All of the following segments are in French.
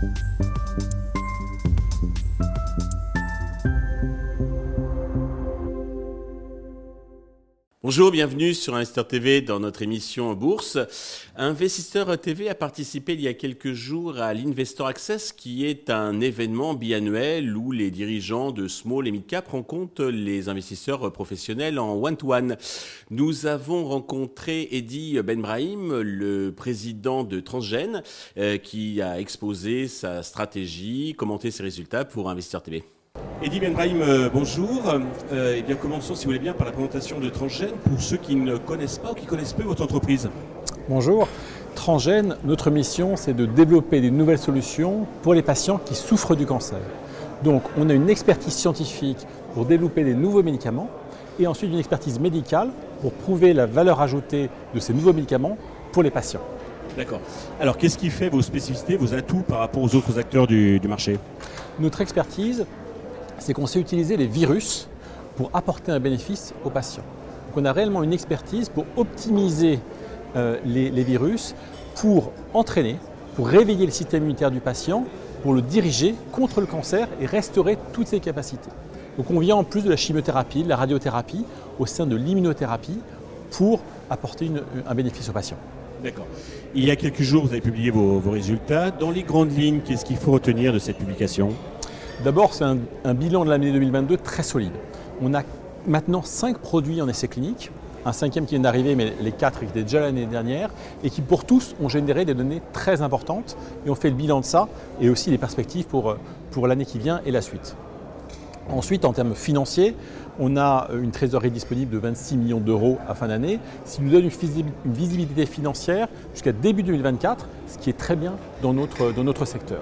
you Bonjour, bienvenue sur Investor TV dans notre émission Bourse. Investisseur TV a participé il y a quelques jours à l'Investor Access qui est un événement biannuel où les dirigeants de small et mid cap rencontrent les investisseurs professionnels en one-to-one. Nous avons rencontré Eddy Benbrahim, le président de Transgène, euh, qui a exposé sa stratégie, commenté ses résultats pour Investisseur TV. Eddie Benbrahim, euh, bonjour. Euh, eh bien, commençons, si vous voulez bien, par la présentation de Transgène pour ceux qui ne connaissent pas ou qui connaissent peu votre entreprise. Bonjour. Transgène, notre mission, c'est de développer des nouvelles solutions pour les patients qui souffrent du cancer. Donc, on a une expertise scientifique pour développer des nouveaux médicaments et ensuite une expertise médicale pour prouver la valeur ajoutée de ces nouveaux médicaments pour les patients. D'accord. Alors, qu'est-ce qui fait vos spécificités, vos atouts par rapport aux autres acteurs du, du marché? Notre expertise, c'est qu'on sait utiliser les virus pour apporter un bénéfice aux patients. Donc on a réellement une expertise pour optimiser euh, les, virus, pour entraîner, pour réveiller le système immunitaire du patient, pour le diriger contre le cancer et restaurer toutes ses capacités. Donc on vient en plus de la chimiothérapie, de la radiothérapie, au sein de l'immunothérapie, pour apporter un bénéfice aux patients. D'accord. Il y a quelques jours, vous avez publié vos résultats. Dans les grandes lignes, qu'est-ce qu'il faut retenir de cette publication? D'abord, c'est un, bilan de l'année 2022 très solide. On a maintenant 5 produits en essai clinique, un cinquième qui vient d'arriver, mais les quatre qui étaient déjà l'année dernière, et qui pour tous ont généré des données très importantes. Et on fait le bilan de ça et aussi les perspectives pour, pour l'année qui vient et la suite. Ensuite, en termes financiers, on a une trésorerie disponible de 26 millions d'euros à fin d'année, ce qui nous donne une visibilité financière jusqu'à début 2024, ce qui est très bien dans notre, dans notre secteur.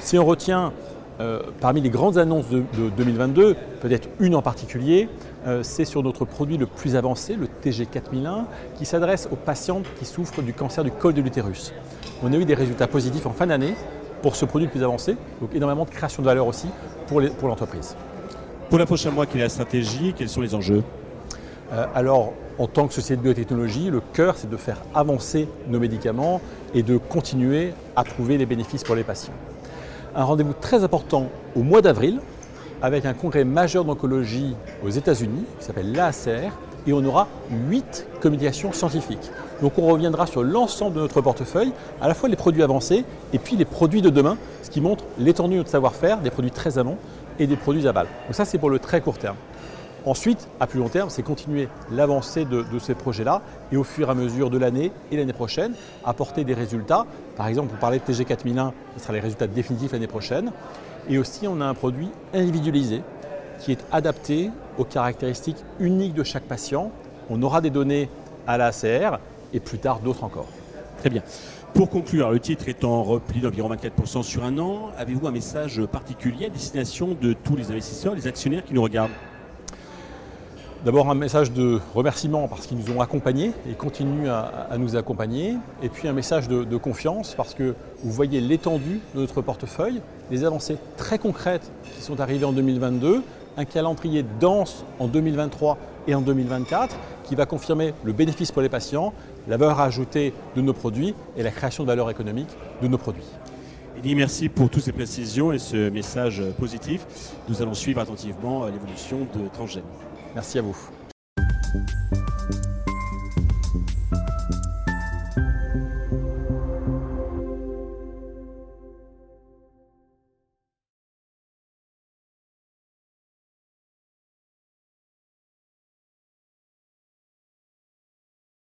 Si on retient euh, parmi les grandes annonces de, 2022, peut-être une en particulier, euh, c'est sur notre produit le plus avancé, le TG4001, qui s'adresse aux patientes qui souffrent du cancer du col de l'utérus. On a eu des résultats positifs en fin d'année pour ce produit le plus avancé, donc énormément de création de valeur aussi pour l'entreprise. Pour, la prochaine mois, quelle est la stratégie? Quels sont les enjeux? Euh, Alors, en tant que société de biotechnologie, le cœur, c'est de faire avancer nos médicaments et de continuer à prouver les bénéfices pour les patients un rendez-vous très important au mois d'avril avec un congrès majeur d'oncologie aux États-Unis qui s'appelle l'ACR et on aura huit communications scientifiques. Donc on reviendra sur l'ensemble de notre portefeuille, à la fois les produits avancés et puis les produits de demain, ce qui montre l'étendue de notre savoir-faire, des produits très amont et des produits aval. Donc ça c'est pour le très court terme. Ensuite, à plus long terme, c'est continuer l'avancée de, ces projets-là et au fur et à mesure de l'année et l'année prochaine, apporter des résultats. Par exemple, pour parler de TG 4001, ce sera les résultats définitifs l'année prochaine. Et aussi, on a un produit individualisé qui est adapté aux caractéristiques uniques de chaque patient. On aura des données à l'ACR et plus tard d'autres encore. Très bien. Pour conclure, le titre étant repli d'environ 24% sur un an, avez-vous un message particulier à destination de tous les investisseurs, les actionnaires qui nous regardent? D'abord un message de remerciement parce qu'ils nous ont accompagnés et continuent à, nous accompagner. Et puis un message de, confiance parce que vous voyez l'étendue de notre portefeuille, les avancées très concrètes qui sont arrivées en 2022, un calendrier dense en 2023 et en 2024 qui va confirmer le bénéfice pour les patients, la valeur ajoutée de nos produits et la création de valeur économique de nos produits. merci pour toutes ces précisions et ce message positif. Nous allons suivre attentivement l'évolution de Transgène. Merci à vous.